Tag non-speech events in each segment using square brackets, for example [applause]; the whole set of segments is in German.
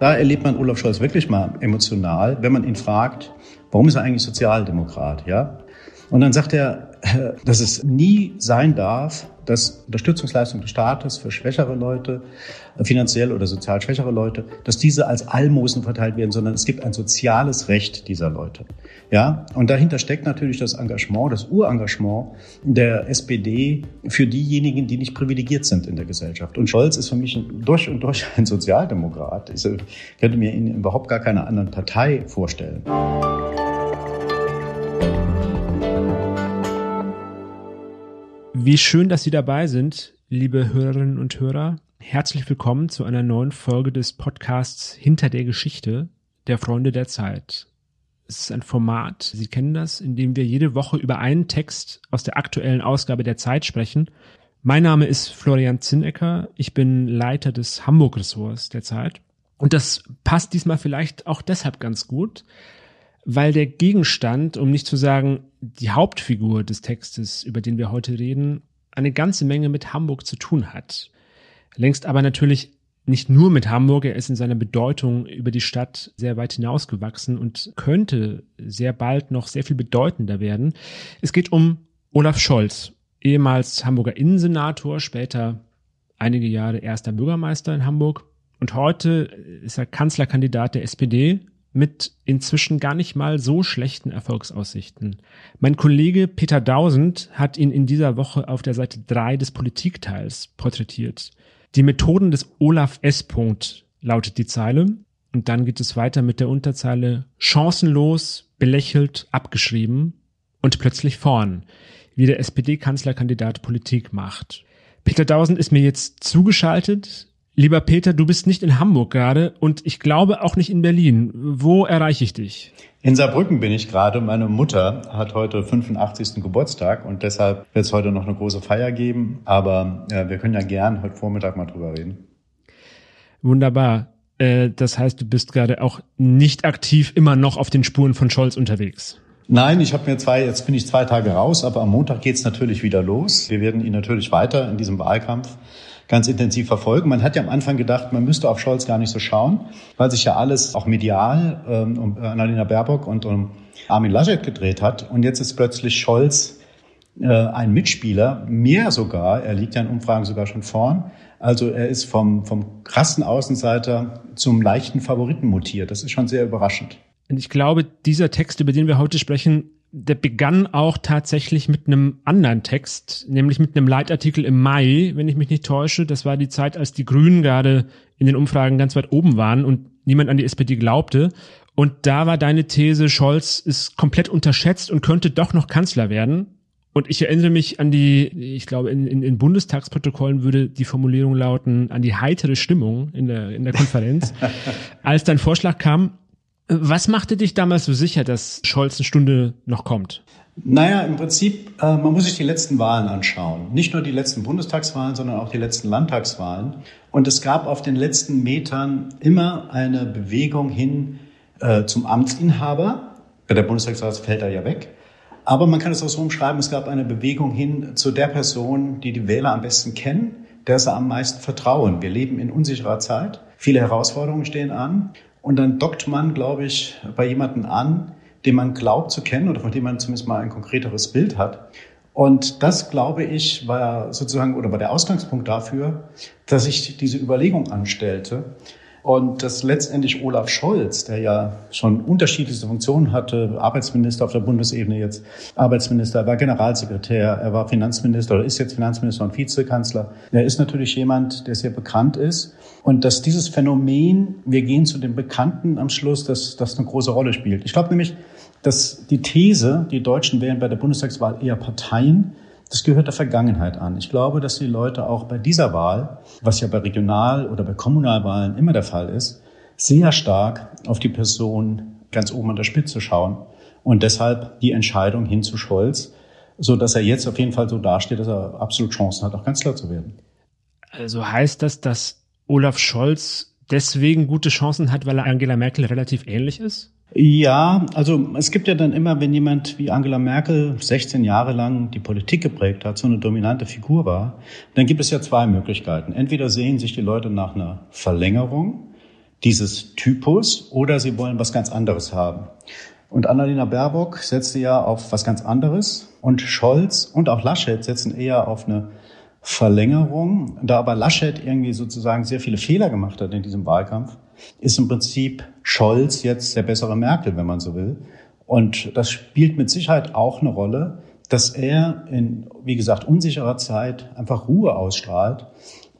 Da erlebt man Olaf Scholz wirklich mal emotional, wenn man ihn fragt, warum ist er eigentlich Sozialdemokrat, ja? Und dann sagt er, [laughs] dass es nie sein darf, dass Unterstützungsleistungen des Staates für schwächere Leute, finanziell oder sozial schwächere Leute, dass diese als Almosen verteilt werden, sondern es gibt ein soziales Recht dieser Leute. Ja, und dahinter steckt natürlich das Engagement, das Urengagement der SPD für diejenigen, die nicht privilegiert sind in der Gesellschaft. Und Scholz ist für mich durch und durch ein Sozialdemokrat. Ich könnte mir ihn überhaupt gar keiner anderen Partei vorstellen. Wie schön, dass Sie dabei sind, liebe Hörerinnen und Hörer. Herzlich willkommen zu einer neuen Folge des Podcasts Hinter der Geschichte der Freunde der Zeit. Es ist ein Format, Sie kennen das, in dem wir jede Woche über einen Text aus der aktuellen Ausgabe der Zeit sprechen. Mein Name ist Florian Zinnecker. Ich bin Leiter des Hamburg-Ressorts der Zeit. Und das passt diesmal vielleicht auch deshalb ganz gut, weil der Gegenstand, um nicht zu sagen die Hauptfigur des Textes, über den wir heute reden, eine ganze Menge mit Hamburg zu tun hat. Längst aber natürlich nicht nur mit Hamburg, er ist in seiner Bedeutung über die Stadt sehr weit hinausgewachsen und könnte sehr bald noch sehr viel bedeutender werden. Es geht um Olaf Scholz, ehemals Hamburger Innensenator, später einige Jahre erster Bürgermeister in Hamburg und heute ist er Kanzlerkandidat der SPD mit inzwischen gar nicht mal so schlechten Erfolgsaussichten. Mein Kollege Peter Dausend hat ihn in dieser Woche auf der Seite 3 des Politikteils porträtiert. Die Methoden des Olaf S. lautet die Zeile. Und dann geht es weiter mit der Unterzeile chancenlos, belächelt, abgeschrieben und plötzlich vorn, wie der SPD-Kanzlerkandidat Politik macht. Peter Dausend ist mir jetzt zugeschaltet. Lieber Peter, du bist nicht in Hamburg gerade und ich glaube auch nicht in Berlin. Wo erreiche ich dich? In Saarbrücken bin ich gerade. Meine Mutter hat heute 85. Geburtstag und deshalb wird es heute noch eine große Feier geben. Aber äh, wir können ja gern heute Vormittag mal drüber reden. Wunderbar. Äh, das heißt, du bist gerade auch nicht aktiv immer noch auf den Spuren von Scholz unterwegs. Nein, ich habe mir zwei, jetzt bin ich zwei Tage raus, aber am Montag geht's natürlich wieder los. Wir werden ihn natürlich weiter in diesem Wahlkampf ganz intensiv verfolgen. Man hat ja am Anfang gedacht, man müsste auf Scholz gar nicht so schauen, weil sich ja alles auch medial ähm, um Annalena Baerbock und um Armin Laschet gedreht hat. Und jetzt ist plötzlich Scholz äh, ein Mitspieler, mehr sogar, er liegt ja in Umfragen sogar schon vorn. Also er ist vom, vom krassen Außenseiter zum leichten Favoriten mutiert. Das ist schon sehr überraschend. Und ich glaube, dieser Text, über den wir heute sprechen, der begann auch tatsächlich mit einem anderen Text, nämlich mit einem Leitartikel im Mai, wenn ich mich nicht täusche. Das war die Zeit, als die Grünen gerade in den Umfragen ganz weit oben waren und niemand an die SPD glaubte. Und da war deine These, Scholz ist komplett unterschätzt und könnte doch noch Kanzler werden. Und ich erinnere mich an die, ich glaube, in, in, in Bundestagsprotokollen würde die Formulierung lauten, an die heitere Stimmung in der, in der Konferenz. [laughs] als dein Vorschlag kam, was machte dich damals so sicher, dass Scholz eine Stunde noch kommt? Naja, im Prinzip, äh, man muss sich die letzten Wahlen anschauen. Nicht nur die letzten Bundestagswahlen, sondern auch die letzten Landtagswahlen. Und es gab auf den letzten Metern immer eine Bewegung hin äh, zum Amtsinhaber. Der Bundestagswahl fällt er ja weg. Aber man kann es auch so umschreiben, es gab eine Bewegung hin zu der Person, die die Wähler am besten kennen, der sie am meisten vertrauen. Wir leben in unsicherer Zeit. Viele Herausforderungen stehen an. Und dann dockt man, glaube ich, bei jemanden an, den man glaubt zu kennen oder von dem man zumindest mal ein konkreteres Bild hat. Und das, glaube ich, war sozusagen oder war der Ausgangspunkt dafür, dass ich diese Überlegung anstellte, und dass letztendlich Olaf Scholz, der ja schon unterschiedlichste Funktionen hatte, Arbeitsminister auf der Bundesebene jetzt, Arbeitsminister, er war Generalsekretär, er war Finanzminister oder ist jetzt Finanzminister und Vizekanzler, er ist natürlich jemand, der sehr bekannt ist. Und dass dieses Phänomen, wir gehen zu den Bekannten am Schluss, dass das eine große Rolle spielt. Ich glaube nämlich, dass die These, die Deutschen wählen bei der Bundestagswahl eher Parteien, das gehört der Vergangenheit an. Ich glaube, dass die Leute auch bei dieser Wahl, was ja bei Regional- oder bei Kommunalwahlen immer der Fall ist, sehr stark auf die Person ganz oben an der Spitze schauen und deshalb die Entscheidung hin zu Scholz, so dass er jetzt auf jeden Fall so dasteht, dass er absolut Chancen hat, auch Kanzler zu werden. Also heißt das, dass Olaf Scholz deswegen gute Chancen hat, weil er Angela Merkel relativ ähnlich ist? Ja, also es gibt ja dann immer, wenn jemand wie Angela Merkel 16 Jahre lang die Politik geprägt hat, so eine dominante Figur war, dann gibt es ja zwei Möglichkeiten. Entweder sehen sich die Leute nach einer Verlängerung, dieses Typus oder sie wollen was ganz anderes haben. Und Annalena Baerbock setzte ja auf was ganz anderes und Scholz und auch Laschet setzen eher auf eine Verlängerung. Da aber Laschet irgendwie sozusagen sehr viele Fehler gemacht hat in diesem Wahlkampf, ist im Prinzip Scholz jetzt der bessere Merkel, wenn man so will. Und das spielt mit Sicherheit auch eine Rolle, dass er in, wie gesagt, unsicherer Zeit einfach Ruhe ausstrahlt.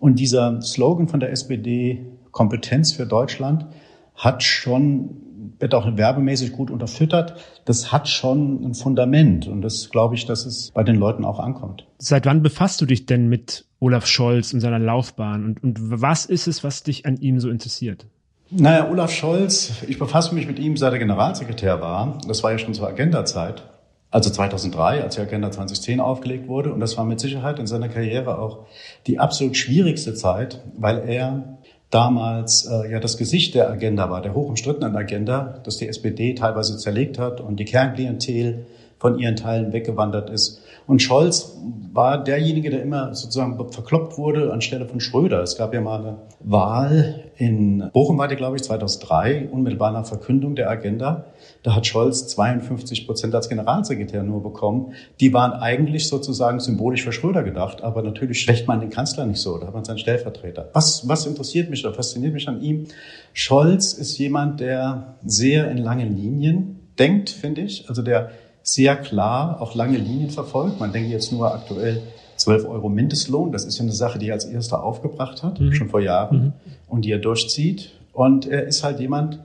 Und dieser Slogan von der SPD, Kompetenz für Deutschland, hat schon, wird auch werbemäßig gut unterfüttert. Das hat schon ein Fundament. Und das glaube ich, dass es bei den Leuten auch ankommt. Seit wann befasst du dich denn mit Olaf Scholz und seiner Laufbahn? Und, und was ist es, was dich an ihm so interessiert? Naja, Olaf Scholz, ich befasse mich mit ihm, seit er Generalsekretär war. Das war ja schon zur Agenda-Zeit. Also 2003, als die Agenda 2010 aufgelegt wurde. Und das war mit Sicherheit in seiner Karriere auch die absolut schwierigste Zeit, weil er damals äh, ja das Gesicht der Agenda war, der hoch umstrittenen Agenda, dass die SPD teilweise zerlegt hat und die Kernklientel von ihren Teilen weggewandert ist. Und Scholz war derjenige, der immer sozusagen verkloppt wurde anstelle von Schröder. Es gab ja mal eine Wahl in Bochum, war die, glaube ich, 2003, unmittelbar nach Verkündung der Agenda. Da hat Scholz 52 Prozent als Generalsekretär nur bekommen. Die waren eigentlich sozusagen symbolisch für Schröder gedacht, aber natürlich schwächt man den Kanzler nicht so, da hat man seinen Stellvertreter. Was, was interessiert mich oder fasziniert mich an ihm? Scholz ist jemand, der sehr in langen Linien denkt, finde ich. Also der sehr klar auch lange Linien verfolgt. Man denkt jetzt nur aktuell 12 Euro Mindestlohn. Das ist ja eine Sache, die er als erster aufgebracht hat, mhm. schon vor Jahren, mhm. und die er durchzieht. Und er ist halt jemand,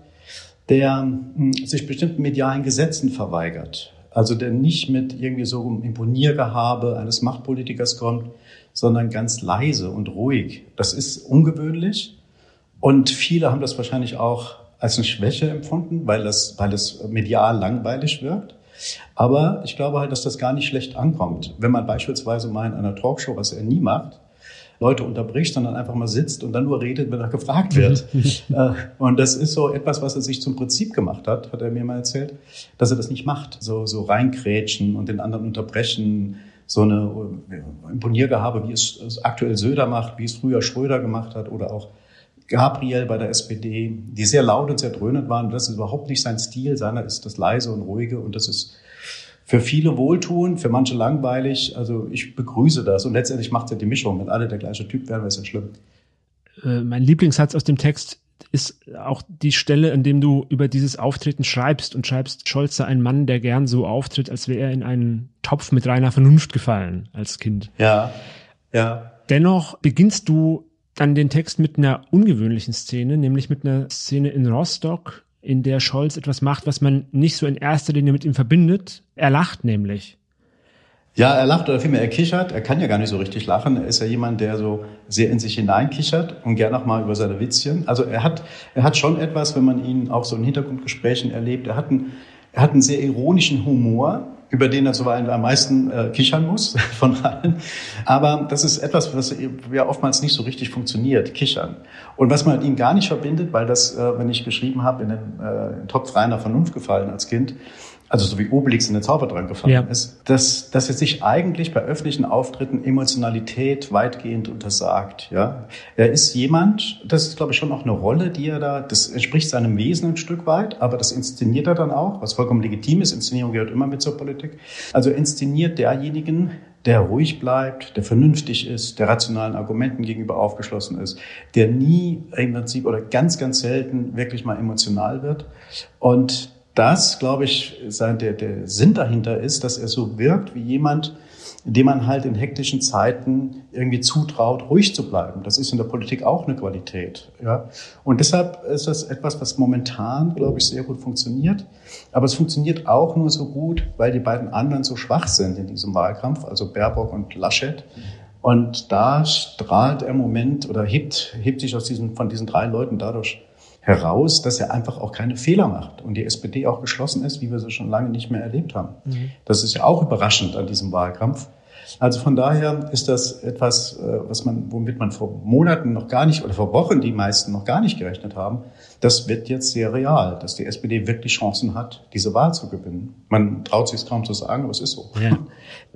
der hm, sich bestimmten medialen Gesetzen verweigert. Also der nicht mit irgendwie so einem Imponiergehabe eines Machtpolitikers kommt, sondern ganz leise und ruhig. Das ist ungewöhnlich. Und viele haben das wahrscheinlich auch als eine Schwäche empfunden, weil das, weil es medial langweilig wirkt. Aber ich glaube halt, dass das gar nicht schlecht ankommt. Wenn man beispielsweise mal in einer Talkshow, was er nie macht, Leute unterbricht, sondern einfach mal sitzt und dann nur redet, wenn er gefragt wird. [laughs] Äh, und das ist so etwas, was er sich zum Prinzip gemacht hat, hat er mir mal erzählt, dass er das nicht macht. So, so reinkrätschen und den anderen unterbrechen, so eine äh, Imponiergehabe, wie es aktuell Söder macht, wie es früher Schröder gemacht hat oder auch Gabriel bei der SPD, die sehr laut und sehr dröhnend waren. Das ist überhaupt nicht sein Stil. Seiner ist das leise und ruhige und das ist für viele wohltuend, für manche langweilig. Also ich begrüße das und letztendlich macht ja die Mischung. Wenn alle der gleiche Typ wären, wäre es ja schlimm. Äh, mein Lieblingssatz aus dem Text ist auch die Stelle, in dem du über dieses Auftreten schreibst und schreibst, Scholz sei ein Mann, der gern so auftritt, als wäre er in einen Topf mit reiner Vernunft gefallen als Kind. Ja, ja. Dennoch beginnst du dann den Text mit einer ungewöhnlichen Szene, nämlich mit einer Szene in Rostock, in der Scholz etwas macht, was man nicht so in erster Linie mit ihm verbindet. Er lacht nämlich. Ja, er lacht oder vielmehr er kichert. Er kann ja gar nicht so richtig lachen. Er ist ja jemand, der so sehr in sich hineinkichert und gern auch mal über seine Witzchen. Also er hat, er hat schon etwas, wenn man ihn auch so in Hintergrundgesprächen erlebt. Er hat einen, er hat einen sehr ironischen Humor über den er zuweilen am meisten äh, kichern muss [laughs] von allen. Aber das ist etwas, was ja oftmals nicht so richtig funktioniert, kichern. Und was man mit ihm gar nicht verbindet, weil das, äh, wenn ich geschrieben habe, in den äh, Topf reiner Vernunft gefallen als Kind, also so wie Obelix in den Zaubertrank gefallen ja. ist, dass, dass er sich eigentlich bei öffentlichen Auftritten Emotionalität weitgehend untersagt. Ja, Er ist jemand, das ist glaube ich schon auch eine Rolle, die er da, das entspricht seinem Wesen ein Stück weit, aber das inszeniert er dann auch, was vollkommen legitim ist. Inszenierung gehört immer mit zur Politik. Also inszeniert derjenigen, der ruhig bleibt, der vernünftig ist, der rationalen Argumenten gegenüber aufgeschlossen ist, der nie im Prinzip oder ganz, ganz selten wirklich mal emotional wird und das, glaube ich, der, der Sinn dahinter ist, dass er so wirkt wie jemand, dem man halt in hektischen Zeiten irgendwie zutraut, ruhig zu bleiben. Das ist in der Politik auch eine Qualität. Ja? Und deshalb ist das etwas, was momentan, glaube ich, sehr gut funktioniert. Aber es funktioniert auch nur so gut, weil die beiden anderen so schwach sind in diesem Wahlkampf, also Baerbock und Laschet. Und da strahlt er im Moment oder hebt, hebt sich aus diesen, von diesen drei Leuten dadurch heraus, dass er einfach auch keine Fehler macht und die SPD auch geschlossen ist, wie wir sie schon lange nicht mehr erlebt haben. Mhm. Das ist ja auch überraschend an diesem Wahlkampf. Also von daher ist das etwas, äh, was man, womit man vor Monaten noch gar nicht oder vor Wochen die meisten noch gar nicht gerechnet haben. Das wird jetzt sehr real, dass die SPD wirklich Chancen hat, diese Wahl zu gewinnen. Man traut sich es kaum zu sagen, aber es ist so. Ja.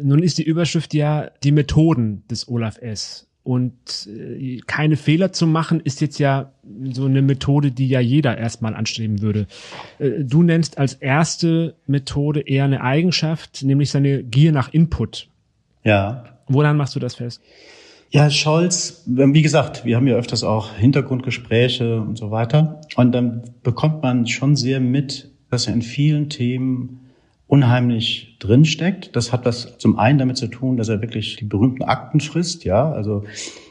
Nun ist die Überschrift ja die Methoden des Olaf S. Und äh, keine Fehler zu machen, ist jetzt ja so eine Methode, die ja jeder erstmal anstreben würde. Äh, du nennst als erste Methode eher eine Eigenschaft, nämlich seine Gier nach Input. Ja. Woran machst du das fest? Ja, Scholz, wie gesagt, wir haben ja öfters auch Hintergrundgespräche und so weiter. Und dann bekommt man schon sehr mit, dass er in vielen Themen unheimlich drinsteckt. Das hat was zum einen damit zu tun, dass er wirklich die berühmten Akten frisst, ja, also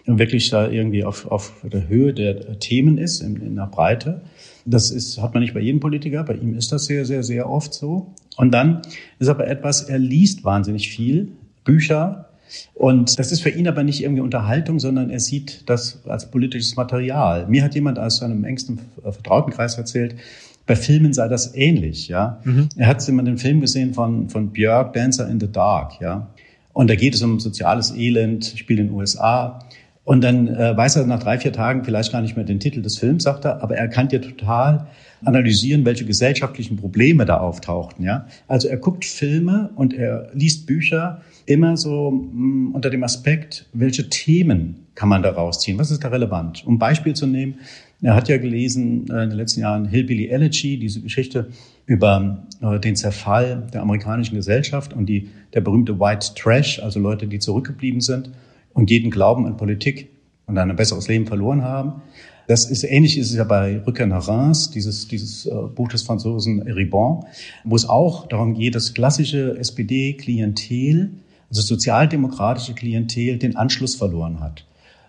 wirklich da irgendwie auf, auf der Höhe der Themen ist, in, in der Breite. Das ist, hat man nicht bei jedem Politiker, bei ihm ist das sehr, sehr, sehr oft so. Und dann ist aber etwas, er liest wahnsinnig viel, Bücher, und das ist für ihn aber nicht irgendwie Unterhaltung, sondern er sieht das als politisches Material. Mir hat jemand aus seinem engsten Vertrautenkreis erzählt, bei Filmen sei das ähnlich, ja. Mhm. Er hat immer den Film gesehen von, von Björk, Dancer in the Dark, ja. Und da geht es um soziales Elend, spielt in den USA. Und dann äh, weiß er nach drei, vier Tagen vielleicht gar nicht mehr den Titel des Films, sagt er, aber er kann dir total analysieren, welche gesellschaftlichen Probleme da auftauchten. Ja? Also er guckt Filme und er liest Bücher immer so mh, mm, unter dem Aspekt, welche Themen kann man da rausziehen? Was ist da relevant? Um Beispiel zu nehmen, er hat ja gelesen äh, in den letzten Jahren Hillbilly Elegy, diese Geschichte über äh, den Zerfall der amerikanischen Gesellschaft und die, der berühmte White Trash, also Leute, die zurückgeblieben sind und jeden Glauben an Politik und ein besseres Leben verloren haben. Das ist ähnlich ist es ja bei Rückkehr nach Reims, dieses, dieses äh, Buch des Franzosen Ribon, wo es auch darum geht, das klassische SPD-Klientel, also sozialdemokratische Klientel, den Anschluss verloren hat.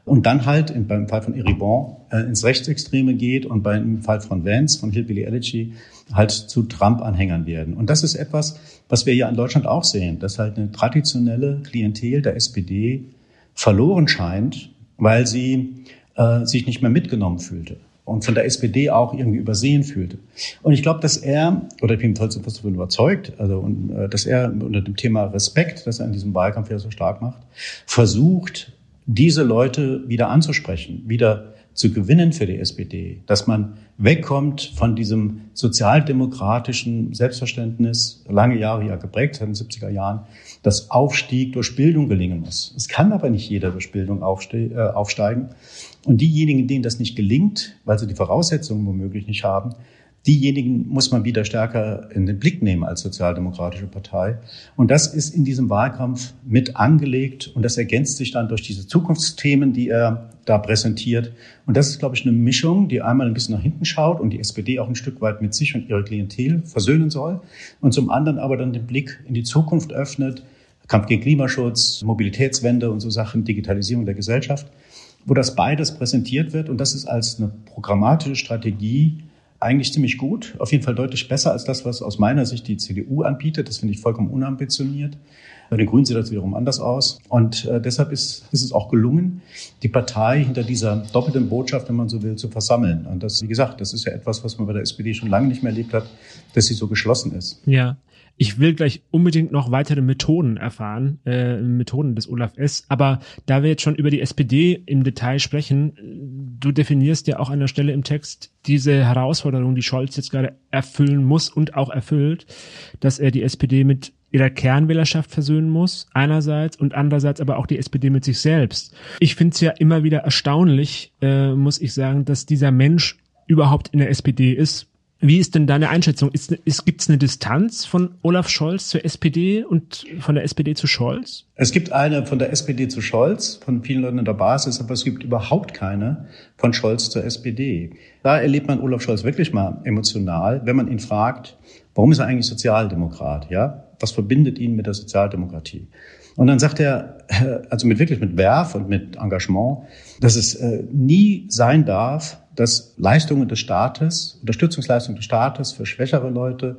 Und dann halt beim Fall von Eribon äh, ins Rechtsextreme geht und beim Fall von Vance, von Hillbilly Elegy, halt zu Trump-Anhängern werden. Und das ist etwas, was wir ja in Deutschland auch sehen, dass halt eine traditionelle Klientel der SPD verloren scheint, weil sie äh, sich nicht mehr mitgenommen fühlte und von der SPD auch irgendwie übersehen fühlte. Und ich glaube, dass er, oder ich bin total davon überzeugt, also und, äh, dass er unter dem Thema Respekt, das er in diesem Wahlkampf ja so stark macht, versucht, diese Leute wieder anzusprechen, wieder zu gewinnen für die SPD, dass man wegkommt von diesem sozialdemokratischen Selbstverständnis, lange Jahre ja geprägt, seit den 70er Jahren, dass Aufstieg durch Bildung gelingen muss. Es kann aber nicht jeder durch Bildung äh, aufsteigen. Und diejenigen, denen das nicht gelingt, weil sie die Voraussetzungen womöglich nicht haben, diejenigen muss man wieder stärker in den Blick nehmen als sozialdemokratische Partei. Und das ist in diesem Wahlkampf mit angelegt und das ergänzt sich dann durch diese Zukunftsthemen, die er da präsentiert. Und das ist, glaube ich, eine Mischung, die einmal ein bisschen nach hinten schaut und die SPD auch ein Stück weit mit sich und ihrer Klientel versöhnen soll und zum anderen aber dann den Blick in die Zukunft öffnet, Kampf gegen Klimaschutz, Mobilitätswende und so Sachen, Digitalisierung der Gesellschaft, wo das beides präsentiert wird und das ist als eine programmatische Strategie eigentlich ziemlich gut, auf jeden Fall deutlich besser als das, was aus meiner Sicht die CDU anbietet. Das finde ich vollkommen unambitioniert. Bei den Grünen sieht das wiederum anders aus. Und äh, deshalb ist, ist es auch gelungen, die Partei hinter dieser doppelten Botschaft, wenn man so will, zu versammeln. Und das, wie gesagt, das ist ja etwas, was man bei der SPD schon lange nicht mehr erlebt hat, dass sie so geschlossen ist. Ja. Ich will gleich unbedingt noch weitere Methoden erfahren, äh, Methoden des Olaf S. Aber da wir jetzt schon über die SPD im Detail sprechen, du definierst ja auch an der Stelle im Text diese Herausforderung, die Scholz jetzt gerade erfüllen muss und auch erfüllt, dass er die SPD mit ihrer Kernwählerschaft versöhnen muss, einerseits, und andererseits aber auch die SPD mit sich selbst. Ich finde es ja immer wieder erstaunlich, äh, muss ich sagen, dass dieser Mensch überhaupt in der SPD ist, wie ist denn deine Einschätzung? Ist, ist, Gibt es eine Distanz von Olaf Scholz zur SPD und von der SPD zu Scholz? Es gibt eine von der SPD zu Scholz, von vielen Leuten in der Basis, aber es gibt überhaupt keine von Scholz zur SPD. Da erlebt man Olaf Scholz wirklich mal emotional, wenn man ihn fragt, warum ist er eigentlich Sozialdemokrat? Ja, was verbindet ihn mit der Sozialdemokratie? Und dann sagt er, also mit wirklich mit Werf und mit Engagement, dass es äh, nie sein darf, dass Leistungen des Staates, Unterstützungsleistungen des Staates für schwächere Leute,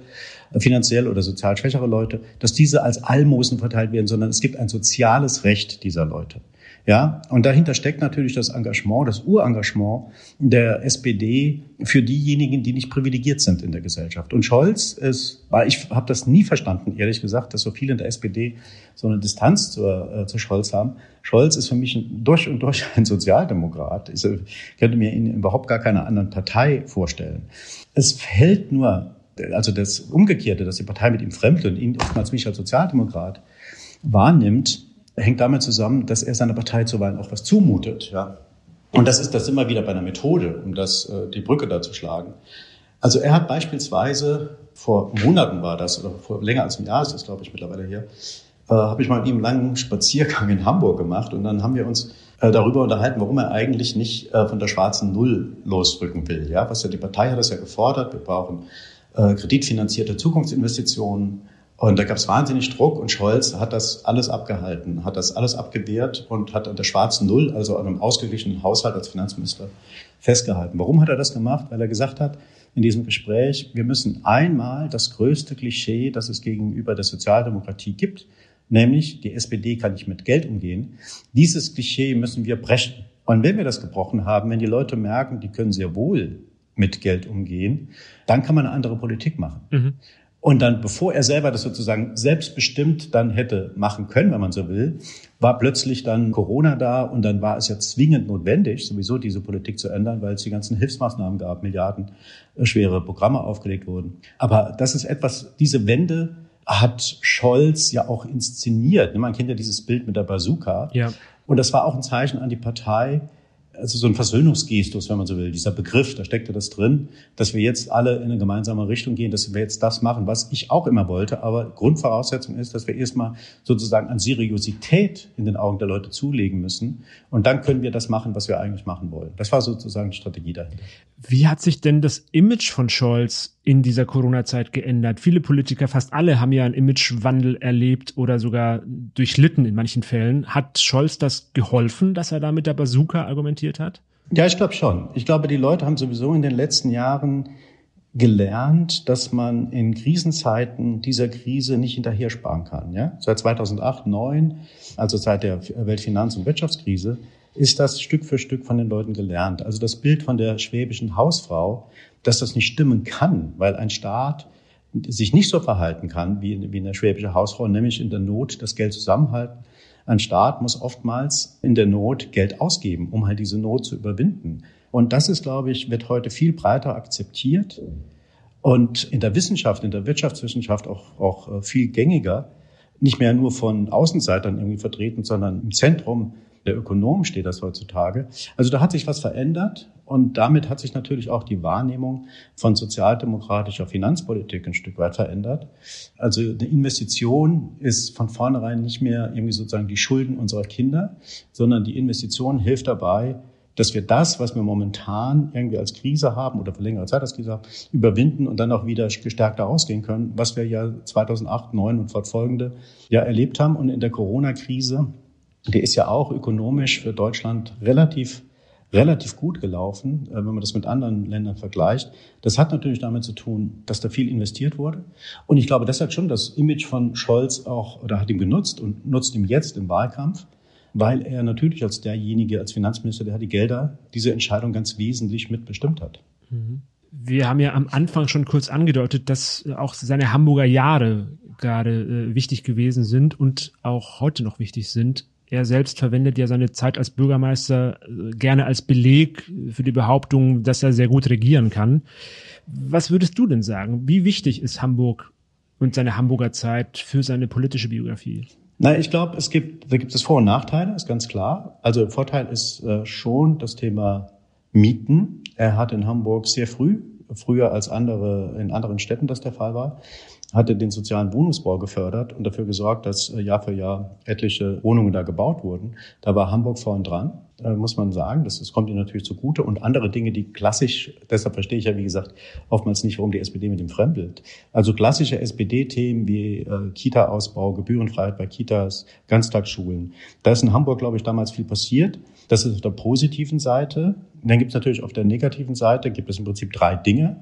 äh, finanziell oder sozial schwächere Leute, dass diese als Almosen verteilt werden, sondern es gibt ein soziales Recht dieser Leute. Ja, und dahinter steckt natürlich das Engagement, das Urengagement der SPD für diejenigen, die nicht privilegiert sind in der Gesellschaft. Und Scholz ist, weil ich habe das nie verstanden, ehrlich gesagt, dass so viele in der SPD so eine Distanz zur, äh, zu Scholz haben. Scholz ist für mich durch und durch ein Sozialdemokrat. Ich könnte mir ihn überhaupt gar keiner anderen Partei vorstellen. Es fällt nur, also das Umgekehrte, dass die Partei mit ihm fremdelt und ihn oftmals mich als Sozialdemokrat wahrnimmt, hängt damit zusammen, dass er seiner Partei zuweilen auch was zumutet. Ja. Und das ist das immer wieder bei einer Methode, um das, äh, die Brücke da zu schlagen. Also er hat beispielsweise, vor Monaten war das, oder vor länger als einem Jahr ist das, glaube ich, mittlerweile hier, äh, habe ich mal mit ihm einen langen Spaziergang in Hamburg gemacht und dann haben wir uns äh, darüber unterhalten, warum er eigentlich nicht äh, von der schwarzen Null losrücken will. Ja, was ja die Partei hat das ja gefordert. Wir brauchen äh, kreditfinanzierte Zukunftsinvestitionen. Und da gab es wahnsinnig Druck und Scholz hat das alles abgehalten, hat das alles abgewehrt und hat an der schwarzen Null, also an einem ausgeglichenen Haushalt als Finanzminister festgehalten. Warum hat er das gemacht? Weil er gesagt hat, in diesem Gespräch, wir müssen einmal das größte Klischee, das es gegenüber der Sozialdemokratie gibt, nämlich die SPD kann nicht mit Geld umgehen. Dieses Klischee müssen wir brechen. Und wenn wir das gebrochen haben, wenn die Leute merken, die können sehr wohl mit Geld umgehen, dann kann man eine andere Politik machen. Mhm. Und dann, bevor er selber das sozusagen selbstbestimmt dann hätte machen können, wenn man so will, war plötzlich dann Corona da und dann war es ja zwingend notwendig, sowieso diese Politik zu ändern, weil es die ganzen Hilfsmaßnahmen gab, Milliarden äh, schwere Programme aufgelegt wurden. Aber das ist etwas, diese Wende hat Scholz ja auch inszeniert. Man kennt ja dieses Bild mit der Bazooka. Ja. Und das war auch ein Zeichen an die Partei, also so ein Versöhnungsgestus, wenn man so will, dieser Begriff, da steckte das drin, dass wir jetzt alle in eine gemeinsame Richtung gehen, dass wir jetzt das machen, was ich auch immer wollte. Aber Grundvoraussetzung ist, dass wir erstmal sozusagen an Seriosität in den Augen der Leute zulegen müssen. Und dann können wir das machen, was wir eigentlich machen wollen. Das war sozusagen die Strategie dahinter. Wie hat sich denn das Image von Scholz in dieser Corona-Zeit geändert? Viele Politiker, fast alle, haben ja einen Imagewandel erlebt oder sogar durchlitten in manchen Fällen. Hat Scholz das geholfen, dass er da mit der Bazooka argumentiert hat? Ja, ich glaube schon. Ich glaube, die Leute haben sowieso in den letzten Jahren gelernt, dass man in Krisenzeiten dieser Krise nicht hinterher sparen kann. Ja? Seit 2008, 2009, also seit der Weltfinanz- und Wirtschaftskrise, ist das Stück für Stück von den Leuten gelernt. Also das Bild von der schwäbischen Hausfrau, dass das nicht stimmen kann, weil ein Staat sich nicht so verhalten kann wie, wie eine schwäbische Hausfrau, nämlich in der Not das Geld zusammenhalten. Ein Staat muss oftmals in der Not Geld ausgeben, um halt diese Not zu überwinden. Und das ist, glaube ich, wird heute viel breiter akzeptiert und in der Wissenschaft, in der Wirtschaftswissenschaft auch, auch äh, viel gängiger. Nicht mehr nur von Außenseitern irgendwie vertreten, sondern im Zentrum der Ökonomen steht das heutzutage. Also da hat sich was verändert und damit hat sich natürlich auch die Wahrnehmung von sozialdemokratischer Finanzpolitik ein Stück weit verändert. Also eine Investition ist von vornherein nicht mehr irgendwie sozusagen die Schulden unserer Kinder, sondern die Investition hilft dabei, dass wir das, was wir momentan irgendwie als Krise haben oder für längere Zeit als Krise haben, überwinden und dann auch wieder gestärkter rausgehen können, was wir ja 2008, 2009 und fortfolgende ja erlebt haben. Und in der Corona-Krise der ist ja auch ökonomisch für Deutschland relativ relativ gut gelaufen, äh, wenn man das mit anderen Ländern vergleicht. Das hat natürlich damit zu tun, dass da viel investiert wurde. Und ich glaube, das hat schon das Image von Scholz auch, oder hat ihm genutzt und nutzt ihm jetzt im Wahlkampf, weil er natürlich als derjenige, als Finanzminister, der hat die Gelder, diese Entscheidung ganz wesentlich mitbestimmt hat. Mhm. Wir haben ja am Anfang schon kurz angedeutet, dass auch seine Hamburger Jahre gerade äh, wichtig gewesen sind und auch heute noch wichtig sind. Er selbst verwendet ja seine Zeit als Bürgermeister äh, gerne als Beleg für die Behauptung, dass er sehr gut regieren kann. Was würdest du denn sagen? Wie wichtig ist Hamburg und seine Hamburger Zeit für seine politische Biografie? Na, ich glaube, es gibt, da gibt es Vor- und Nachteile, ist ganz klar. Also Vorteil ist äh, schon das Thema Mieten. Er hat in Hamburg sehr früh, früher als andere in anderen Städten das der Fall war, hatte den sozialen Wohnungsbau gefördert und dafür gesorgt, dass äh, Jahr für Jahr etliche Wohnungen da gebaut wurden. Da war Hamburg vorn dran, äh, muss man sagen. Das, das kommt ihnen natürlich zugute. Und andere Dinge, die klassisch, deshalb verstehe ich ja, wie gesagt, oftmals nicht, warum die SPD mit dem fremdelt. Also klassische SPD-Themen wie äh, Kita-Ausbau, Gebührenfreiheit bei Kitas, Ganztagsschulen. Da ist in Hamburg, glaube ich, damals viel passiert. Das ist auf der positiven Seite. Und dann gibt es natürlich auf der negativen Seite, gibt es im Prinzip drei Dinge.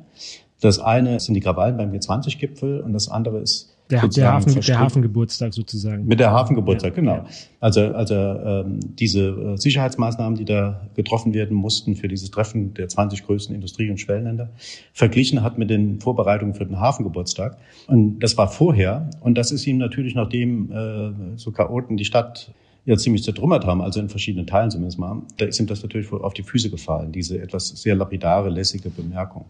Das eine sind die Krawallen beim G20-Gipfel und das andere ist der, der, Hafen, der Hafengeburtstag sozusagen. Mit der Hafengeburtstag, ja, genau. Ja. Also, also ähm, diese äh, Sicherheitsmaßnahmen, die da getroffen werden mussten für dieses Treffen der 20 größten Industrie- und Schwellenländer, verglichen hat mit den Vorbereitungen für den Hafengeburtstag. Und das war vorher. Und das ist ihm natürlich, nachdem äh, so Chaoten die Stadt ja ziemlich zertrümmert haben, also in verschiedenen Teilen zumindest mal, da ist ihm das natürlich auf die Füße gefallen, diese etwas sehr lapidare, lässige Bemerkung.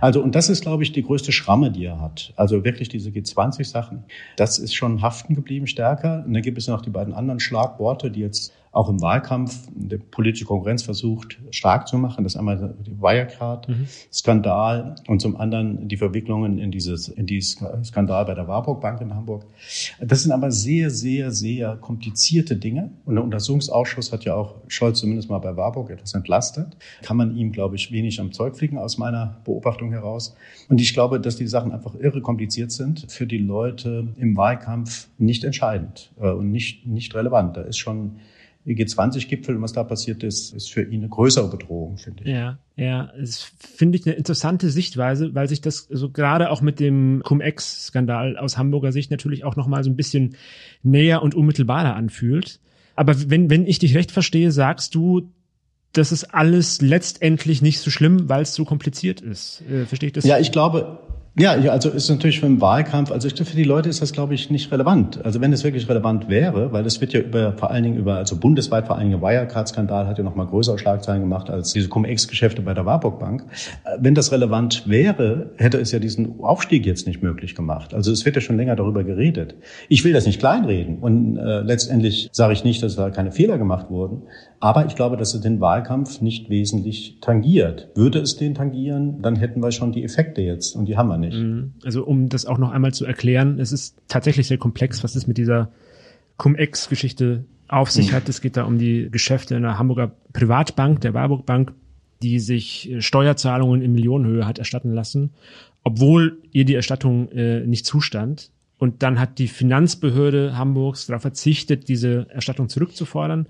Also, und das ist, glaube ich, die größte Schramme, die er hat. Also wirklich diese G20-Sachen, das ist schon haften geblieben stärker. Und dann gibt es noch die beiden anderen Schlagworte, die jetzt auch im Wahlkampf die politische Konkurrenz versucht stark zu machen. Das einmal der Wirecard-Skandal mhm. und zum anderen die Verwicklungen in dieses in die Skandal bei der Warburg Bank in Hamburg. Das sind aber sehr, sehr, sehr komplizierte Dinge. Und der Untersuchungsausschuss hat ja auch Scholz zumindest mal bei Warburg etwas entlastet. Kann man ihm, glaube ich, wenig am Zeug fliegen aus meiner Beobachtung heraus. Und ich glaube, dass die Sachen einfach irre kompliziert sind, für die Leute im Wahlkampf nicht entscheidend äh, und nicht, nicht relevant. Da ist schon G20-Gipfel und was da passiert ist, ist für ihn eine größere Bedrohung, finde ich. Ja, ja, das finde ich eine interessante Sichtweise, weil sich das so gerade auch mit dem Cum-Ex-Skandal aus Hamburger Sicht natürlich auch nochmal so ein bisschen näher und unmittelbarer anfühlt. Aber wenn, wenn ich dich recht verstehe, sagst du, das ist alles letztendlich nicht so schlimm, weil es so kompliziert ist. Äh, verstehe ich das? Ja, ich glaube, ja, also ist natürlich für den Wahlkampf, also für die Leute ist das, glaube ich, nicht relevant. Also wenn es wirklich relevant wäre, weil es wird ja über, vor allen Dingen über, also bundesweit vor allen Dingen Wirecard-Skandal hat ja noch mal größere Schlagzeilen gemacht als diese Cum-Ex-Geschäfte bei der Warburg Bank. Äh, wenn das relevant wäre, hätte es ja diesen Aufstieg jetzt nicht möglich gemacht. Also es wird ja schon länger darüber geredet. Ich will das nicht kleinreden und äh, letztendlich sage ich nicht, dass da keine Fehler gemacht wurden. Aber ich glaube, dass es den Wahlkampf nicht wesentlich tangiert. Würde es den tangieren, dann hätten wir schon die Effekte jetzt und die haben wir nicht. Mhm. Also um das auch noch einmal zu erklären, es ist tatsächlich sehr komplex, was es mit dieser Cum-Ex-Geschichte auf sich mhm. hat. Es geht da um die Geschäfte einer Hamburger Privatbank, der Warburg Bank, die sich äh, Steuerzahlungen in Millionenhöhe hat erstatten lassen, obwohl ihr die Erstattung äh, nicht zustand. Und dann hat die Finanzbehörde Hamburgs darauf verzichtet, diese Erstattung zurückzufordern.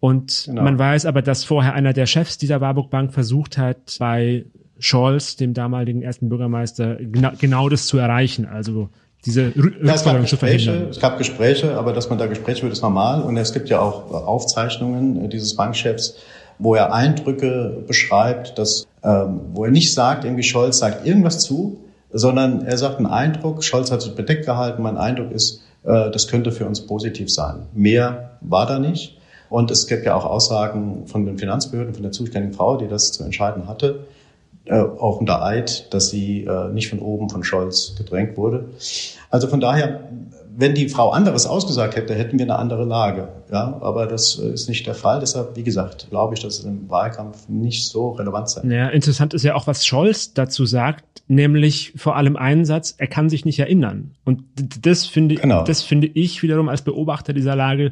Und genau. man weiß aber, dass vorher einer der Chefs dieser Warburg Bank versucht hat, bei Scholz, dem damaligen ersten Bürgermeister, genau, genau das zu erreichen. Also diese Rückforderung zu verhindern. Es gab Gespräche, aber dass man da Gespräche wird, ist normal. Und es gibt ja auch Aufzeichnungen dieses Bankchefs, wo er Eindrücke beschreibt, dass, ähm, wo er nicht sagt, irgendwie Scholz sagt irgendwas zu, sondern er sagt einen Eindruck, Scholz hat sich bedeckt gehalten, mein Eindruck ist, äh, das könnte für uns positiv sein. Mehr war da nicht. Und es gibt ja auch Aussagen von den Finanzbehörden, von der zuständigen Frau, die das zu entscheiden hatte, äh, auch unter Eid, dass sie äh, nicht von oben von Scholz gedrängt wurde. Also von daher, wenn die Frau anderes ausgesagt hätte, hätten wir eine andere Lage. Ja, aber das ist nicht der Fall. Deshalb, wie gesagt, glaube ich, dass es im Wahlkampf nicht so relevant sein. Ja, interessant ist ja auch, was Scholz dazu sagt, nämlich vor allem einen Satz, er kann sich nicht erinnern. Und das finde, genau. das finde ich wiederum als Beobachter dieser Lage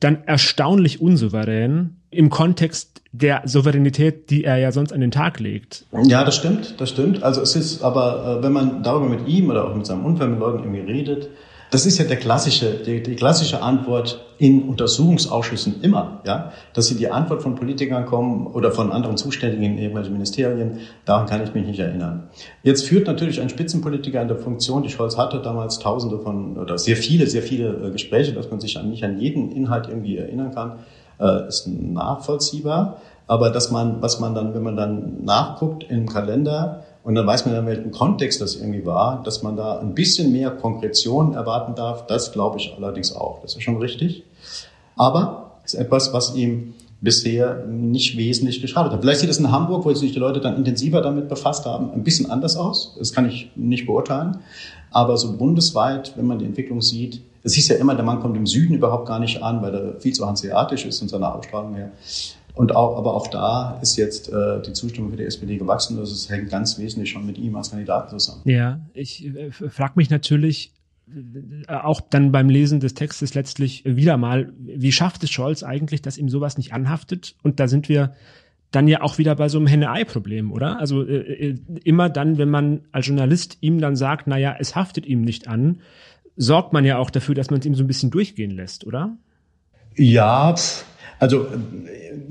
dann erstaunlich unsouverän im Kontext der Souveränität, die er ja sonst an den Tag legt. Ja, das stimmt, das stimmt. Also es ist aber, äh, wenn man darüber mit ihm oder auch mit seinem Umfeld, mit Leuten irgendwie redet, das ist ja der klassische, die, die klassische Antwort in Untersuchungsausschüssen immer, ja, dass sie die Antwort von Politikern kommen oder von anderen Zuständigen in irgendwelchen Ministerien. Daran kann ich mich nicht erinnern. Jetzt führt natürlich ein Spitzenpolitiker in der Funktion, die Scholz hatte damals Tausende von oder sehr viele, sehr viele äh, Gespräche, dass man sich an, nicht an jeden Inhalt irgendwie erinnern kann, äh, ist nachvollziehbar. Aber dass man, was man dann, wenn man dann nachguckt im Kalender, und dann weiß man in welchem Kontext das irgendwie war, dass man da ein bisschen mehr Konkretion erwarten darf. Das glaube ich allerdings auch. Das ist schon richtig. Aber ist etwas, was ihm bisher nicht wesentlich geschadet hat. Vielleicht sieht es in Hamburg, wo sich die Leute dann intensiver damit befasst haben, ein bisschen anders aus. Das kann ich nicht beurteilen. Aber so bundesweit, wenn man die Entwicklung sieht, es hieß ja immer, der Mann kommt im Süden überhaupt gar nicht an, weil er viel zu hanseatisch ist und seine Ausstrahlung her. Und auch, aber auch da ist jetzt äh, die Zustimmung für die SPD gewachsen. Das ist, hängt ganz wesentlich schon mit ihm als Kandidaten zusammen. Ja, ich äh, frage mich natürlich äh, auch dann beim Lesen des Textes letztlich wieder mal, wie schafft es Scholz eigentlich, dass ihm sowas nicht anhaftet? Und da sind wir dann ja auch wieder bei so einem Henne-Ei-Problem, oder? Also äh, äh immer dann, wenn man als Journalist ihm dann sagt, na ja, es haftet ihm nicht an, sorgt man ja auch dafür, dass man es ihm so ein bisschen durchgehen lässt, oder? Ja, also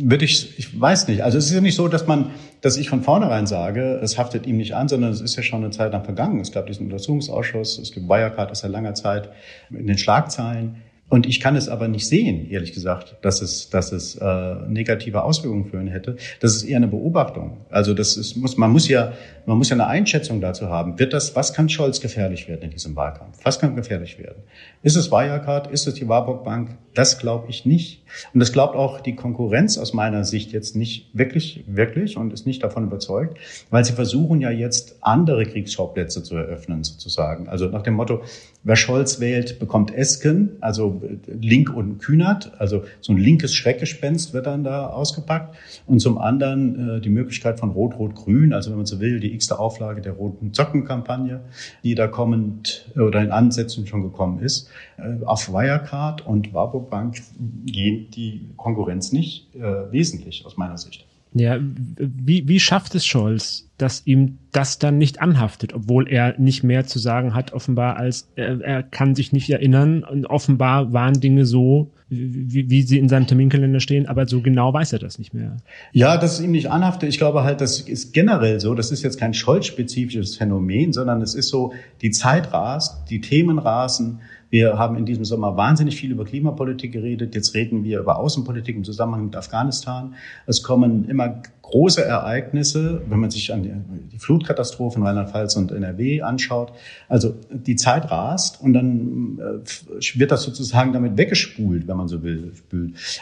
würde ich, ich weiß nicht. Also es ist ja nicht so, dass man, dass ich von vornherein sage, es haftet ihm nicht an, sondern es ist ja schon eine Zeit lang vergangen. Es gab diesen Untersuchungsausschuss, es gibt Wirecard, das seit langer Zeit in den Schlagzeilen. Und ich kann es aber nicht sehen, ehrlich gesagt, dass es, dass es äh, negative Auswirkungen für ihn hätte. Das ist eher eine Beobachtung. Also das ist, muss, man muss ja, man muss ja eine Einschätzung dazu haben. Wird das, was kann Scholz gefährlich werden in diesem Wahlkampf? Was kann gefährlich werden? Ist es Wirecard? Ist es die Warburg Bank? Das glaube ich nicht. Und das glaubt auch die Konkurrenz aus meiner Sicht jetzt nicht wirklich, wirklich und ist nicht davon überzeugt, weil sie versuchen ja jetzt andere Kriegsschauplätze zu eröffnen sozusagen. Also nach dem Motto, wer Scholz wählt, bekommt Esken, also Link und Kühnert, also so ein linkes Schreckgespenst wird dann da ausgepackt. Und zum anderen äh, die Möglichkeit von Rot-Rot-Grün, also wenn man so will, die x-te Auflage der roten Zockenkampagne, die da kommend äh, oder in Ansätzen schon gekommen ist. Äh, auf Wirecard und Warburg Bank geht die Konkurrenz nicht äh, wesentlich aus meiner Sicht. Ja, wie, wie schafft es Scholz, dass ihm das dann nicht anhaftet, obwohl er nicht mehr zu sagen hat, offenbar, als er, er kann sich nicht erinnern und offenbar waren Dinge so, wie, wie sie in seinem Terminkalender stehen, aber so genau weiß er das nicht mehr. Ja, dass es ihm nicht anhaftet, ich glaube halt, das ist generell so, das ist jetzt kein Scholz-spezifisches Phänomen, sondern es ist so, die Zeit rast, die Themen rasen, wir haben in diesem Sommer wahnsinnig viel über Klimapolitik geredet. Jetzt reden wir über Außenpolitik im Zusammenhang mit Afghanistan. Es kommen immer große Ereignisse, wenn man sich an die, Flutkatastrophen Rheinland-Pfalz und NRW anschaut. Also die Zeit rast und dann äh, wird das sozusagen damit weggespult, wenn man so will.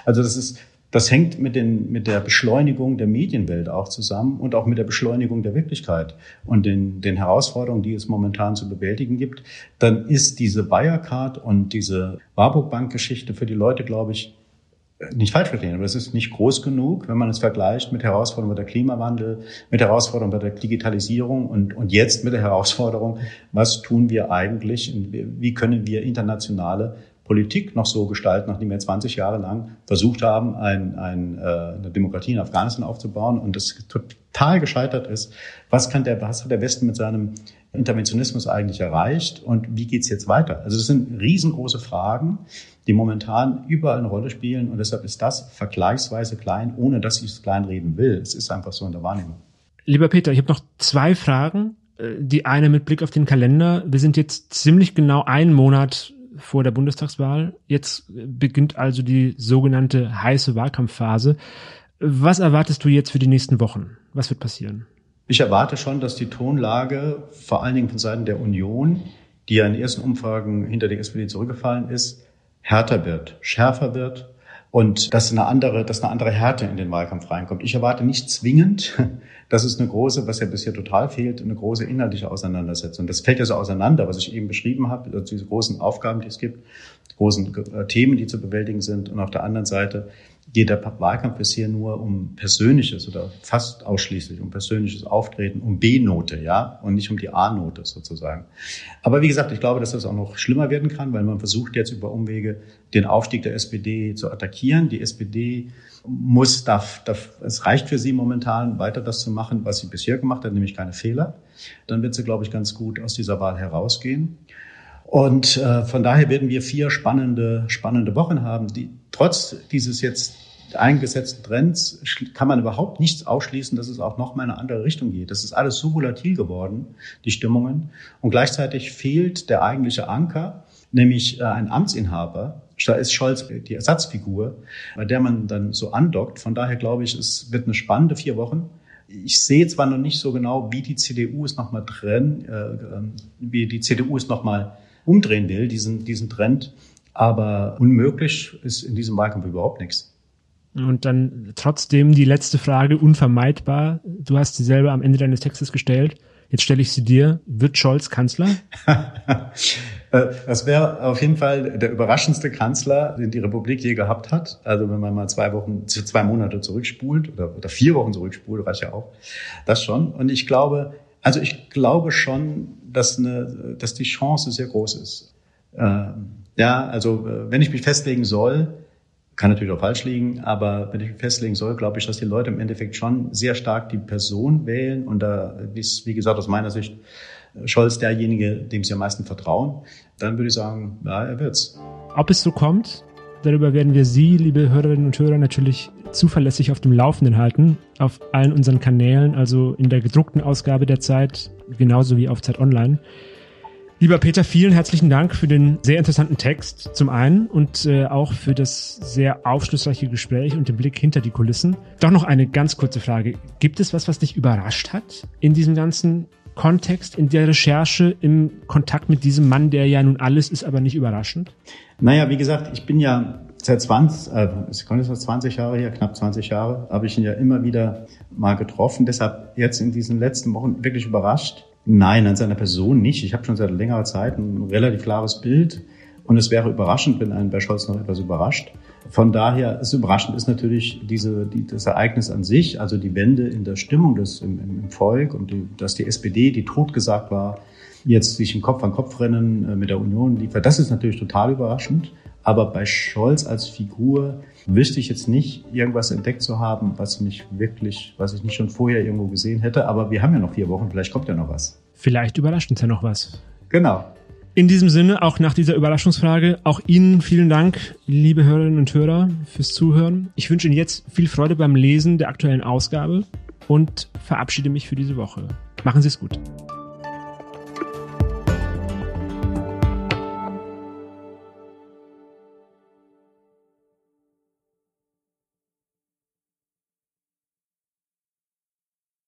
Also das ist das hängt mit, den, mit der Beschleunigung der Medienwelt auch zusammen und auch mit der Beschleunigung der Wirklichkeit und den, den Herausforderungen, die es momentan zu bewältigen gibt. Dann ist diese Bayercard und diese Warburg Bank Geschichte für die Leute, glaube ich, nicht falsch verstehen, aber es ist nicht groß genug, wenn man es vergleicht mit Herausforderungen bei der Klimawandel, mit Herausforderungen bei der Digitalisierung und, und jetzt mit der Herausforderung, was tun wir eigentlich, wie können wir internationale Politik noch so gestalten, nachdem wir 20 Jahre lang versucht haben, ein, ein, äh, eine Demokratie in Afghanistan aufzubauen und das total gescheitert ist. Was kann der, was hat der Westen mit seinem Interventionismus eigentlich erreicht und wie geht's jetzt weiter? Also das sind riesengroße Fragen, die momentan überall eine Rolle spielen und deshalb ist das vergleichsweise klein, ohne dass ich es kleinreden will. Es ist einfach so in der Wahrnehmung. Lieber Peter, ich habe noch zwei Fragen. Äh, die eine mit Blick auf den Kalender. Wir sind jetzt ziemlich genau einen Monat vor der Bundestagswahl. Jetzt beginnt also die sogenannte heiße Wahlkampfphase. Was erwartest du jetzt für die nächsten Wochen? Was wird passieren? Ich erwarte schon, dass die Tonlage vor allen Dingen von Seiten der Union, die ja in den ersten Umfragen hinter der SPD zurückgefallen ist, härter wird, schärfer wird und dass eine andere, dass eine andere Härte in den Wahlkampf reinkommt. Ich erwarte nicht zwingend, [laughs] dass es eine große, was ja bisher total fehlt, eine große inhaltliche Auseinandersetzung. Das fällt ja so auseinander, was ich eben beschrieben habe, also diese großen Aufgaben, die es gibt, großen äh, Themen, die zu bewältigen sind und auf der anderen Seite geht der Wahlkampf bisher nur um persönliches oder fast ausschließlich um persönliches Auftreten, um B-Note, ja, und nicht um die A-Note sozusagen. Aber wie gesagt, ich glaube, dass das auch noch schlimmer werden kann, weil man versucht jetzt über Umwege den Aufstieg der SPD zu attackieren. Die SPD muss, darf, darf, es reicht für sie momentan, weiter das zu machen, was sie bisher gemacht hat, nämlich keine Fehler. Dann wird sie, glaube ich, ganz gut aus dieser Wahl herausgehen. Und äh, von daher werden wir vier spannende, spannende Wochen haben, die trotz dieses jetzt eingesetzten Trends kann man überhaupt nichts ausschließen, dass es auch noch mal in eine andere Richtung geht. Das ist alles so volatil geworden, die Stimmungen. Und gleichzeitig fehlt der eigentliche Anker, nämlich äh, ein Amtsinhaber. Da ist Scholz die Ersatzfigur, bei der man dann so andockt. Von daher glaube ich, es wird eine spannende vier Wochen. Ich sehe zwar noch nicht so genau, wie die CDU es nochmal drin, äh, ähm, wie die CDU es nochmal umdrehen will, diesen, diesen Trend. Aber unmöglich ist in diesem Wahlkampf überhaupt nichts. Und dann trotzdem die letzte Frage, unvermeidbar. Du hast sie selber am Ende deines Textes gestellt. Jetzt stelle ich sie dir. Wird Scholz Kanzler? [laughs] Äh, das wäre auf jeden Fall der überraschendste Kanzler, den die Republik je gehabt hat. Also wenn man mal zwei Wochen, zwei Monate zurückspult oder, oder vier Wochen zurückspult, reicht ja auch. Das schon. Und ich glaube, also ich glaube schon, dass, eine, dass die Chance sehr groß ist. Ähm, ja, also äh, wenn ich mich festlegen soll, kann natürlich auch falsch liegen, aber wenn ich mich festlegen soll, glaube ich, dass die Leute im Endeffekt schon sehr stark die Person wählen und da ist, wie gesagt, aus meiner Sicht Scholz derjenige, dem sie am meisten vertrauen, dann würde ich sagen, ja, er wird's. Ob es so kommt, darüber werden wir Sie, liebe Hörerinnen und Hörer, natürlich zuverlässig auf dem Laufenden halten, auf allen unseren Kanälen, also in der gedruckten Ausgabe der Zeit, genauso wie auf Zeit Online. Lieber Peter, vielen herzlichen Dank für den sehr interessanten Text zum einen und äh, auch für das sehr aufschlussreiche Gespräch und den Blick hinter die Kulissen. Doch noch eine ganz kurze Frage. Gibt es was, was dich überrascht hat in diesem ganzen Kontext, in der Recherche, im Kontakt mit diesem Mann, der ja nun alles ist, aber nicht überraschend? Naja, wie gesagt, ich bin ja seit 20, äh, es jetzt 20 Jahre her, knapp 20 Jahre, habe ich ihn ja immer wieder mal getroffen. Deshalb jetzt in diesen letzten Wochen wirklich überrascht. Nein, an seiner Person nicht. Ich habe schon seit längerer Zeit ein relativ klares Bild. Und es wäre überraschend, wenn einen bei Scholz noch etwas überrascht. Von daher ist überraschend ist natürlich diese, die, das Ereignis an sich, also die Wende in der Stimmung des, im, im Volk und die, dass die SPD, die totgesagt war, jetzt sich im Kopf an Kopf rennen äh, mit der Union liefert. Das ist natürlich total überraschend. Aber bei Scholz als Figur wüsste ich jetzt nicht, irgendwas entdeckt zu haben, was mich wirklich, was ich nicht schon vorher irgendwo gesehen hätte. Aber wir haben ja noch vier Wochen, vielleicht kommt ja noch was. Vielleicht überrascht uns ja noch was. Genau. In diesem Sinne, auch nach dieser Überraschungsfrage, auch Ihnen vielen Dank, liebe Hörerinnen und Hörer, fürs Zuhören. Ich wünsche Ihnen jetzt viel Freude beim Lesen der aktuellen Ausgabe und verabschiede mich für diese Woche. Machen Sie es gut.